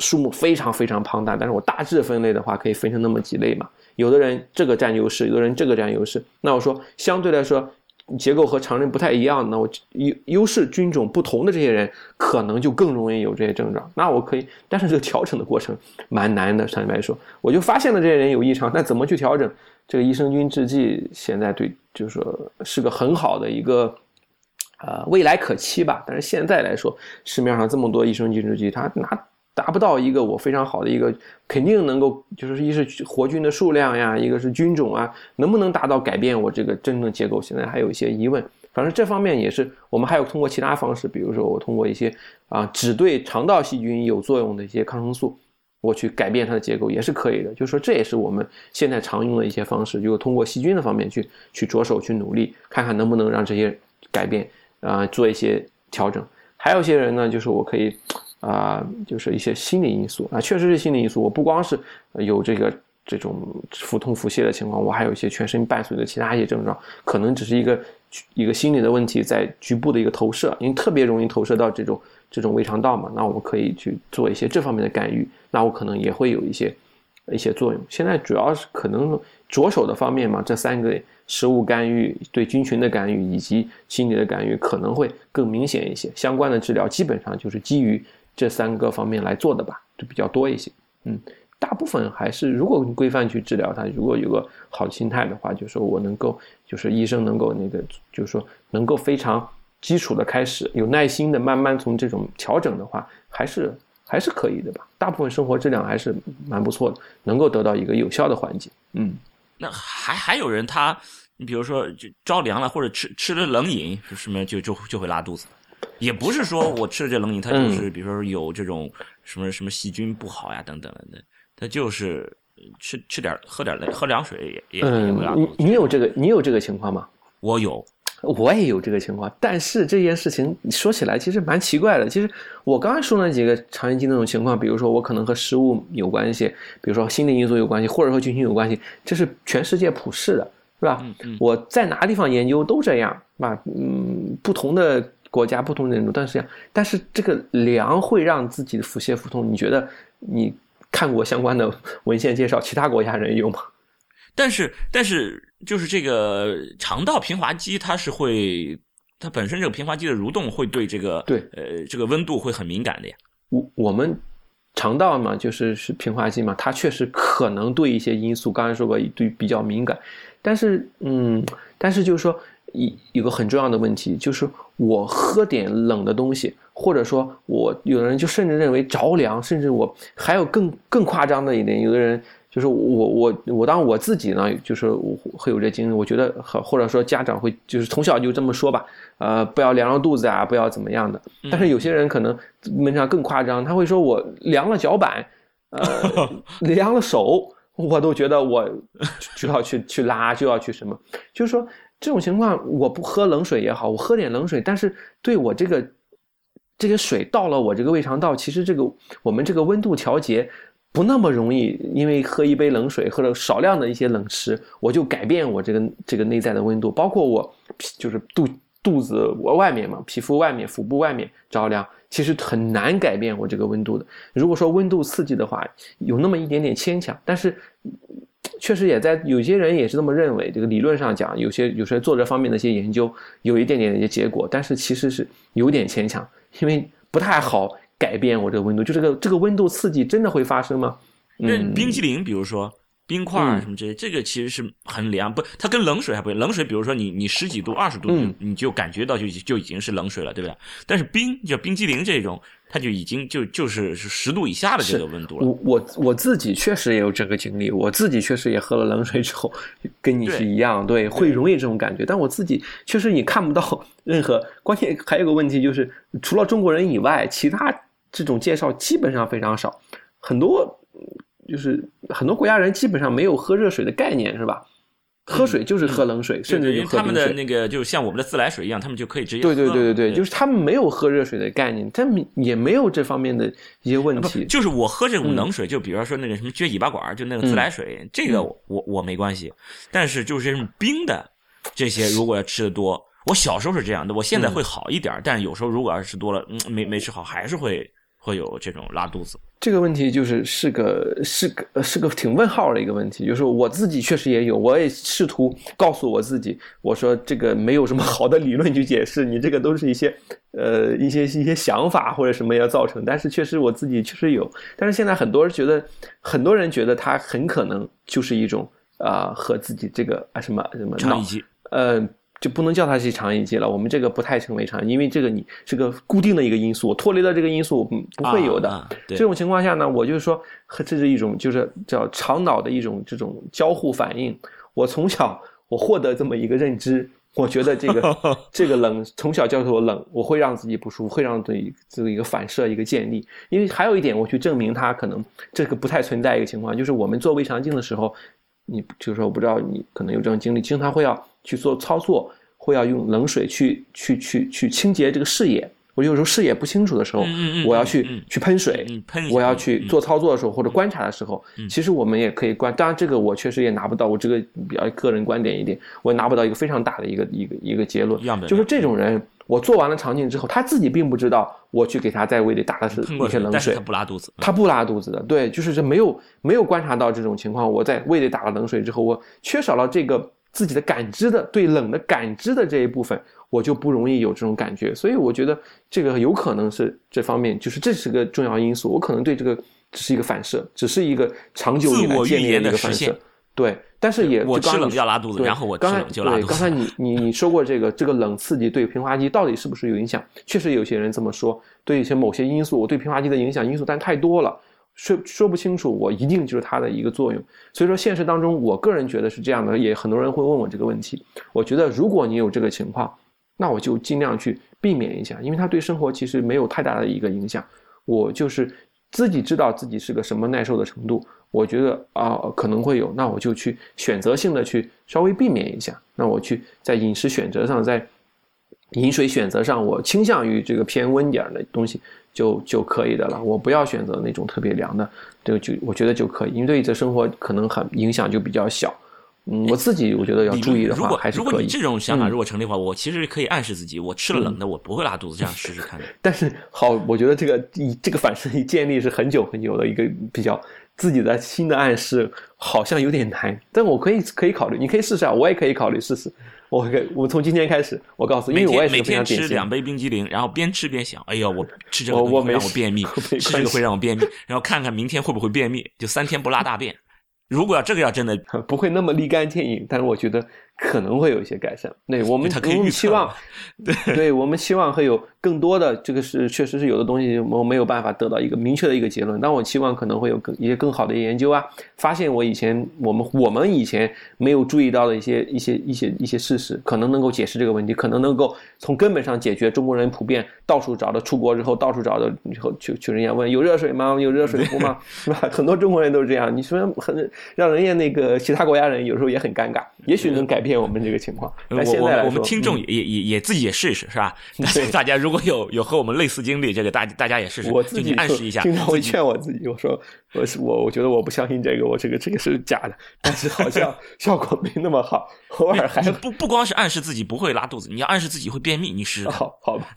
数目非常非常庞大，但是我大致分类的话，可以分成那么几类嘛。有的人这个占优势，有的人这个占优势。那我说相对来说，结构和常人不太一样，那我优优势菌种不同的这些人，可能就更容易有这些症状。那我可以，但是这个调整的过程蛮难的。坦白说，我就发现了这些人有异常，那怎么去调整？这个益生菌制剂现在对，就是说是个很好的一个，呃，未来可期吧。但是现在来说，市面上这么多益生菌制剂，它拿达不到一个我非常好的一个，肯定能够，就是一是活菌的数量呀，一个是菌种啊，能不能达到改变我这个真正结构，现在还有一些疑问。反正这方面也是，我们还有通过其他方式，比如说我通过一些啊，只对肠道细菌有作用的一些抗生素。我去改变它的结构也是可以的，就是说这也是我们现在常用的一些方式，就通过细菌的方面去去着手去努力，看看能不能让这些改变啊做一些调整。还有些人呢，就是我可以啊，就是一些心理因素啊，确实是心理因素。我不光是有这个这种腹痛腹泻的情况，我还有一些全身伴随的其他一些症状，可能只是一个一个心理的问题在局部的一个投射，因为特别容易投射到这种。这种胃肠道嘛，那我们可以去做一些这方面的干预，那我可能也会有一些一些作用。现在主要是可能着手的方面嘛，这三个食物干预、对菌群的干预以及心理的干预可能会更明显一些。相关的治疗基本上就是基于这三个方面来做的吧，就比较多一些。嗯，大部分还是如果规范去治疗它，如果有个好心态的话，就说我能够，就是医生能够那个，就是说能够非常。基础的开始，有耐心的慢慢从这种调整的话，还是还是可以的吧。大部分生活质量还是蛮不错的，能够得到一个有效的缓解。嗯，那还还有人他，你比如说就着凉了，或者吃吃了冷饮，什么就就就会拉肚子。也不是说我吃了这冷饮，它就是比如说有这种什么什么细菌不好呀等等的，它就是吃吃点喝点喝凉水也也也会拉肚子。你你有这个你有这个情况吗？我有。我也有这个情况，但是这件事情说起来其实蛮奇怪的。其实我刚才说那几个肠炎期那种情况，比如说我可能和食物有关系，比如说心理因素有关系，或者和菌群有关系，这是全世界普世的，是吧？我在哪个地方研究都这样，是吧？嗯，不同的国家不同的人，但是但是这个凉会让自己的腹泻腹痛，你觉得你看过相关的文献介绍，其他国家人有吗？但是，但是。就是这个肠道平滑肌，它是会，它本身这个平滑肌的蠕动会对这个对呃这个温度会很敏感的呀。我我们肠道嘛，就是是平滑肌嘛，它确实可能对一些因素，刚才说过对比较敏感。但是嗯，但是就是说一有个很重要的问题，就是我喝点冷的东西，或者说我有的人就甚至认为着凉，甚至我还有更更夸张的一点，有的人。就是我我我当我自己呢，就是会有这经历。我觉得或或者说家长会就是从小就这么说吧，呃，不要凉了肚子啊，不要怎么样的。但是有些人可能门上更夸张，他会说我凉了脚板，呃，凉了手，我都觉得我 就要去去拉，就要去什么。就是说这种情况，我不喝冷水也好，我喝点冷水，但是对我这个这个水到了我这个胃肠道，其实这个我们这个温度调节不那么容易，因为喝一杯冷水或者少量的一些冷食，我就改变我这个这个内在的温度，包括我就是肚肚子外面嘛，皮肤外面、腹部外面着凉，其实很难改变我这个温度的。如果说温度刺激的话，有那么一点点牵强，但是。确实也在有些人也是这么认为，这个理论上讲，有些有些做这方面的一些研究，有一点点的一些结果，但是其实是有点牵强，因为不太好改变我这个温度。就这个这个温度刺激真的会发生吗？嗯，冰激凌，比如说。冰块啊什么这些，这个其实是很凉，不，它跟冷水还不一样。冷水，比如说你你十几度、二十度，你就感觉到就就已经是冷水了，对不对？但是冰，就冰激凌这种，它就已经就就是是十度以下的这个温度了。我我我自己确实也有这个经历，我自己确实也喝了冷水之后，跟你是一样，对，会容易这种感觉。但我自己确实你看不到 任何。关键还有个问题就是，除了中国人以外，其他这种介绍基本上非常少，很多。就是很多国家人基本上没有喝热水的概念，是吧？喝水就是喝冷水，甚至他们的那个就像我们的自来水一样，他们就可以直接对对对对对，就是他们没有喝热水的概念，他们也没有这方面的一些问题。就是我喝这种冷水，就比方说那个什么撅尾巴管，就那个自来水，这个我我没关系。但是就是这种冰的这些，如果要吃的多，我小时候是这样的，我现在会好一点，但是有时候如果要是吃多了，嗯，没没吃好，还是会。会有这种拉肚子，这个问题就是是个是个是个挺问号的一个问题。就是我自己确实也有，我也试图告诉我自己，我说这个没有什么好的理论去解释，你这个都是一些呃一些一些想法或者什么要造成。但是确实我自己确实有，但是现在很多人觉得，很多人觉得它很可能就是一种啊和自己这个啊什么什么脑呃。就不能叫它是肠易激了，我们这个不太称为肠，因为这个你是个固定的一个因素，脱离了这个因素不会有的。这种情况下呢，我就是说这是一种就是叫肠脑的一种这种交互反应。我从小我获得这么一个认知，我觉得这个 这个冷从小叫做冷，我会让自己不舒服，会让对这个一个反射一个建立。因为还有一点，我去证明它可能这个不太存在一个情况，就是我们做胃肠镜的时候，你就是说我不知道你可能有这种经历，经常会要。去做操作，会要用冷水去去去去清洁这个视野。我有时候视野不清楚的时候，我要去去喷水。我要去做操作的时候或者观察的时候，其实我们也可以观。当然，这个我确实也拿不到。我这个比较个人观点一点，我也拿不到一个非常大的一个一个一个结论。就是这种人，我做完了肠镜之后，他自己并不知道我去给他在胃里打的是一些冷水。他不拉肚子。他不拉肚子的。对，就是这没有没有观察到这种情况。我在胃里打了冷水之后，我缺少了这个。自己的感知的对冷的感知的这一部分，我就不容易有这种感觉，所以我觉得这个有可能是这方面，就是这是个重要因素。我可能对这个只是一个反射，只是一个长久以来建立的一个反射。对，但是也我吃冷就要拉肚子，然后我刚才对刚才你你你说过这个这个冷刺激对平滑肌到底是不是有影响？确实有些人这么说，对一些某些因素，我对平滑肌的影响因素，但太多了。说说不清楚，我一定就是它的一个作用。所以说，现实当中，我个人觉得是这样的，也很多人会问我这个问题。我觉得，如果你有这个情况，那我就尽量去避免一下，因为它对生活其实没有太大的一个影响。我就是自己知道自己是个什么耐受的程度，我觉得啊可能会有，那我就去选择性的去稍微避免一下。那我去在饮食选择上，在饮水选择上，我倾向于这个偏温点的东西。就就可以的了，我不要选择那种特别凉的，这个就我觉得就可以，因为对这生活可能很影响就比较小。嗯，我自己我觉得要注意的话，还是可以。如果你这种想法如果成立的话，我其实可以暗示自己，我吃了冷的我不会拉肚子，这样试试看。但是好，我觉得这个以这个反射一建立是很久很久的一个比较自己的新的暗示，好像有点难，但我可以可以考虑，你可以试试啊，我也可以考虑试试。我给我从今天开始，我告诉，因为我每天吃两杯冰激凌，然后边吃边想，哎呀，我吃这个会让我便秘，吃这个会让我便秘，然后看看明天会不会便秘，就三天不拉大便。如果要这个要真的 不会那么立竿见影，但是我觉得。可能会有一些改善，对我们我们期望，对，对我们期 望会有更多的这个是确实是有的东西我没有办法得到一个明确的一个结论，但我期望可能会有更一些更好的研究啊，发现我以前我们我们以前没有注意到的一些一些一些一些事实，可能能够解释这个问题，可能能够从根本上解决中国人普遍到处找的出国之后到处找的以后去去人家问有热水吗？有热水壶吗？是吧？很多中国人都是这样，你说很让人家那个其他国家人有时候也很尴尬，也许能改变。变我们这个情况。我我我们听众也也也也自己也试一试，是吧？大家如果有有和我们类似经历，这个大大家也试试，我自己暗示一下。经常会劝我自己，我说我是我我觉得我不相信这个，我这个这个是假的，但是好像 效果没那么好，偶尔还不不光是暗示自己不会拉肚子，你要暗示自己会便秘，你试试。好好吧，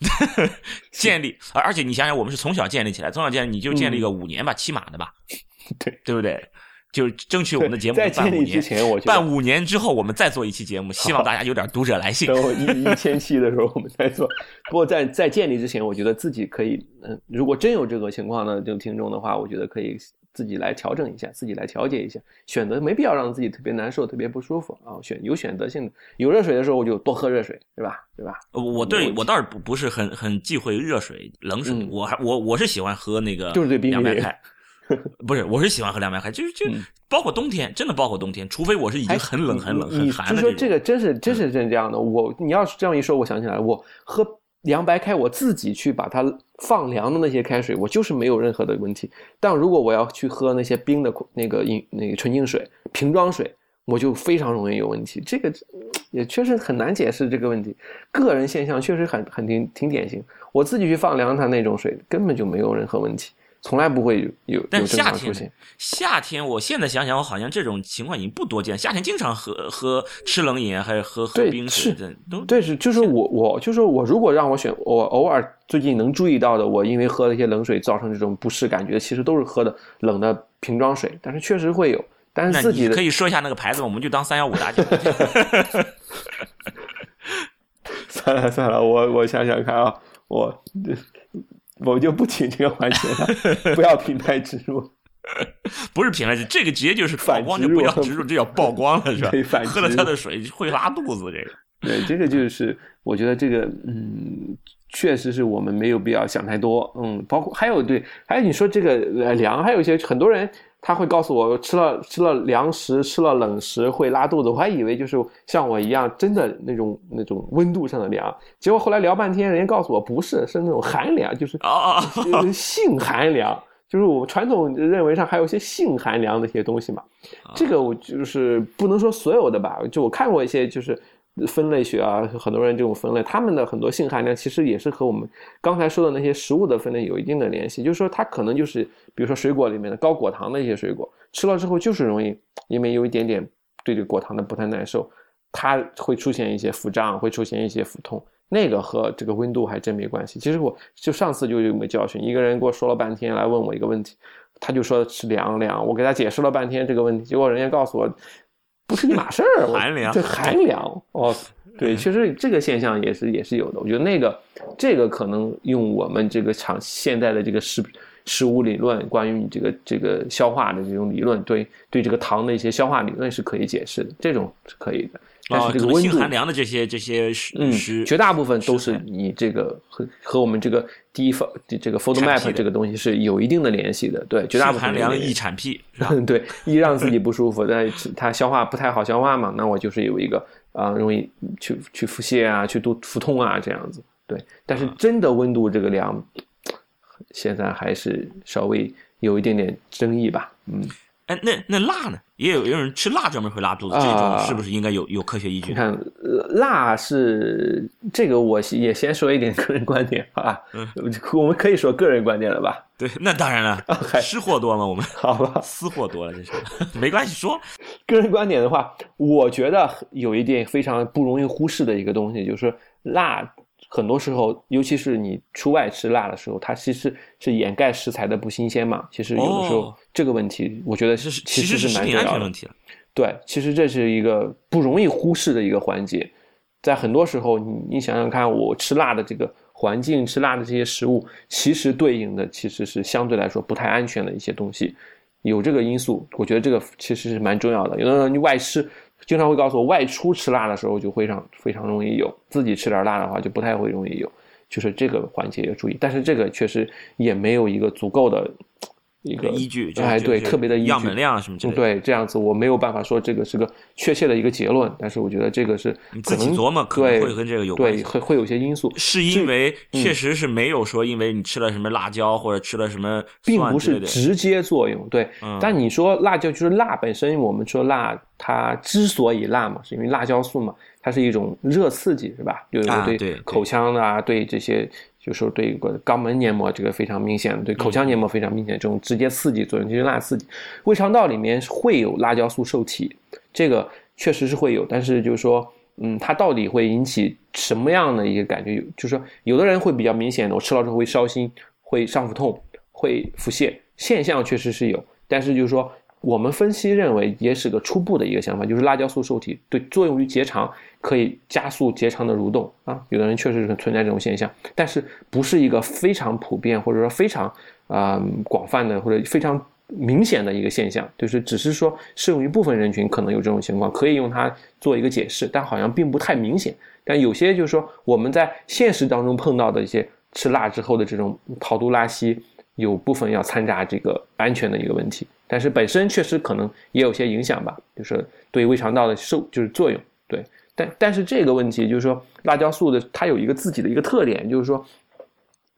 建立而而且你想想，我们是从小建立起来，从小建立你就建立个五年吧，起码的吧，对对不对？就是争取我们的节目办五年之前，我办五年之后，我们再做一期节目，希望大家有点读者来信。等我一一千期的时候，我们再做。不过在在建立之前，我觉得自己可以，嗯，如果真有这个情况呢，就听众的话，我觉得可以自己来调整一下，自己来调节一下，选择没必要让自己特别难受、特别不舒服啊。选有选择性的，有热水的时候我就多喝热水，对吧？对吧？我对我倒是不不是很很忌讳热水、冷水，我还我我是喜欢喝那个就是对凉白开。不是，我是喜欢喝凉白开，就是就包括冬天，真的包括冬天，除非我是已经很冷很冷很寒的。就说这个真是真是真这样的。我你要是这样一说，我想起来，我喝凉白开，我自己去把它放凉的那些开水，我就是没有任何的问题。但如果我要去喝那些冰的那个饮那个纯净水瓶装水，我就非常容易有问题。这个也确实很难解释这个问题，个人现象确实很很挺挺典型。我自己去放凉它那种水，根本就没有任何问题。从来不会有有但夏天夏天，我现在想想，我好像这种情况已经不多见。夏天经常喝喝吃冷饮，还是喝喝冰水，都对是就是我我就是我如果让我选，我偶尔最近能注意到的，我因为喝了一些冷水造成这种不适感觉，其实都是喝的冷的瓶装水，但是确实会有。但是自己可以说一下那个牌子，我们就当三幺五打酒。算了算了，我我想想看啊，我。我就不请这个环节了，不要 品牌植入，不是品牌植，这个直接就是反光，就不要植入，这叫曝光了，是吧？反喝了他的水会拉肚子，这个。对，这个就是我觉得这个，嗯，确实是我们没有必要想太多，嗯，包括还有对，还有你说这个呃凉，还有一些很多人。他会告诉我，吃了吃了凉食，吃了冷食会拉肚子。我还以为就是像我一样，真的那种那种温度上的凉。结果后来聊半天，人家告诉我不是，是那种寒凉，就是性寒凉，就是我们传统认为上还有一些性寒凉的一些东西嘛。这个我就是不能说所有的吧，就我看过一些就是。分类学啊，很多人这种分类，他们的很多性含量其实也是和我们刚才说的那些食物的分类有一定的联系。就是说，它可能就是，比如说水果里面的高果糖的一些水果，吃了之后就是容易，因为有一点点对这个果糖的不太耐受，它会出现一些腹胀，会出现一些腹痛。那个和这个温度还真没关系。其实我就上次就有个教训，一个人给我说了半天来问我一个问题，他就说是凉凉，我给他解释了半天这个问题，结果人家告诉我。不是一码事儿，寒凉，对寒凉哦，对，确实这个现象也是也是有的。我觉得那个这个可能用我们这个场现在的这个食食物理论，关于你这个这个消化的这种理论，对对这个糖的一些消化理论是可以解释的，这种是可以的。但是这个温度寒凉的这些这些食，嗯，绝大部分都是你这个和和我们这个第一方这个 food map 这个东西是有一定的联系的，对，绝大部分寒凉易产癖，对，易让自己不舒服，但它消化不太好消化嘛，那我就是有一个啊，容易去去腹泻啊，去肚腹痛啊这样子，对，但是真的温度这个凉，现在还是稍微有一点点争议吧，嗯。哎，那那辣呢？也有有人吃辣专门会拉肚子，这种是不是应该有有科学依据？你看，辣是这个，我也先说一点个人观点啊。嗯，我们可以说个人观点了吧？对，那当然了，吃货多吗？我们 好吧，私货多了，这是没关系。说个人观点的话，我觉得有一点非常不容易忽视的一个东西，就是辣。很多时候，尤其是你出外吃辣的时候，它其实是掩盖食材的不新鲜嘛。其实有的时候这个问题，我觉得是其实是蛮重要的。对，其实这是一个不容易忽视的一个环节。在很多时候，你你想想看，我吃辣的这个环境，吃辣的这些食物，其实对应的其实是相对来说不太安全的一些东西。有这个因素，我觉得这个其实是蛮重要的。有的人你外吃。经常会告诉我，外出吃辣的时候就非常非常容易有，自己吃点辣的话就不太会容易有，就是这个环节要注意。但是这个确实也没有一个足够的一个依据，哎，对，特别的依据，样本量什么之类的。对，这样子我没有办法说这个是个确切的一个结论，但是我觉得这个是自己琢磨，可能会跟这个有关系，会会有些因素。是因为确实是没有说，因为你吃了什么辣椒或者吃了什么，并不是直接作用。对，但你说辣椒就是辣本身，我们说辣，它之所以辣嘛，是因为辣椒素嘛，它是一种热刺激，是吧？就是对口腔啊，对这些。就说对一个肛门黏膜这个非常明显，对口腔黏膜非常明显，这种直接刺激作用就是辣刺激。胃肠道里面会有辣椒素受体，这个确实是会有，但是就是说，嗯，它到底会引起什么样的一个感觉？有就是说，有的人会比较明显的，我吃了之后会烧心，会上腹痛，会腹泻，现象确实是有，但是就是说。我们分析认为，也是个初步的一个想法，就是辣椒素受体对作用于结肠，可以加速结肠的蠕动啊。有的人确实是存在这种现象，但是不是一个非常普遍或者说非常啊广泛的或者非常明显的一个现象，就是只是说适用于部分人群可能有这种情况，可以用它做一个解释，但好像并不太明显。但有些就是说我们在现实当中碰到的一些吃辣之后的这种跑肚拉稀。有部分要掺杂这个安全的一个问题，但是本身确实可能也有些影响吧，就是对胃肠道的受就是作用，对，但但是这个问题就是说辣椒素的它有一个自己的一个特点，就是说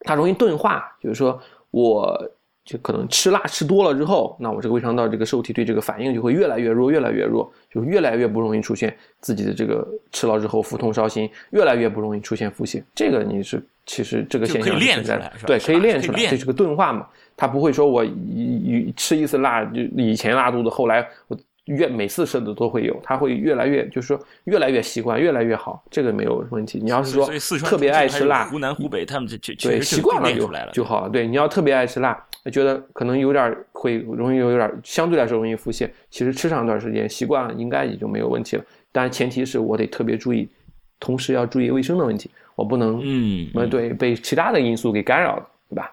它容易钝化，就是说我。就可能吃辣吃多了之后，那我这个胃肠道这个受体对这个反应就会越来越弱，越来越弱，就越来越不容易出现自己的这个吃了之后腹痛烧心，越来越不容易出现腹泻。这个你是其实这个现象练出来，对，可以练出来，这是个钝化嘛。它不会说我一吃一次辣就以前拉肚子，后来我。越每次吃的都会有，他会越来越，就是说越来越习惯，越来越好，这个没有问题。你要是说特别爱吃辣，湖南、湖北他们就对习惯了就就好了。对，你要特别爱吃辣，觉得可能有点会容易有点相对来说容易腹泻，其实吃上一段时间习惯了，应该也就没有问题了。但前提是我得特别注意，同时要注意卫生的问题，我不能嗯，对被其他的因素给干扰了，对吧？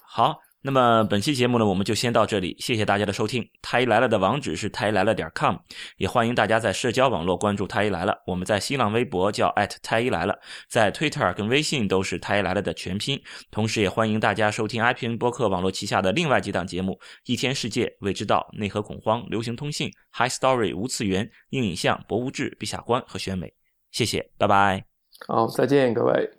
好。那么本期节目呢，我们就先到这里，谢谢大家的收听。太医来了的网址是太医来了点 com，也欢迎大家在社交网络关注太医来了。我们在新浪微博叫太医来了，在 Twitter 跟微信都是太医来了的全拼。同时，也欢迎大家收听 iPn 播客网络旗下的另外几档节目：《一天世界》、《未知道》、《内核恐慌》、《流行通信》、《High Story》、无次元、硬影像、博物志、陛下观和选美。谢谢，拜拜。好，再见，各位。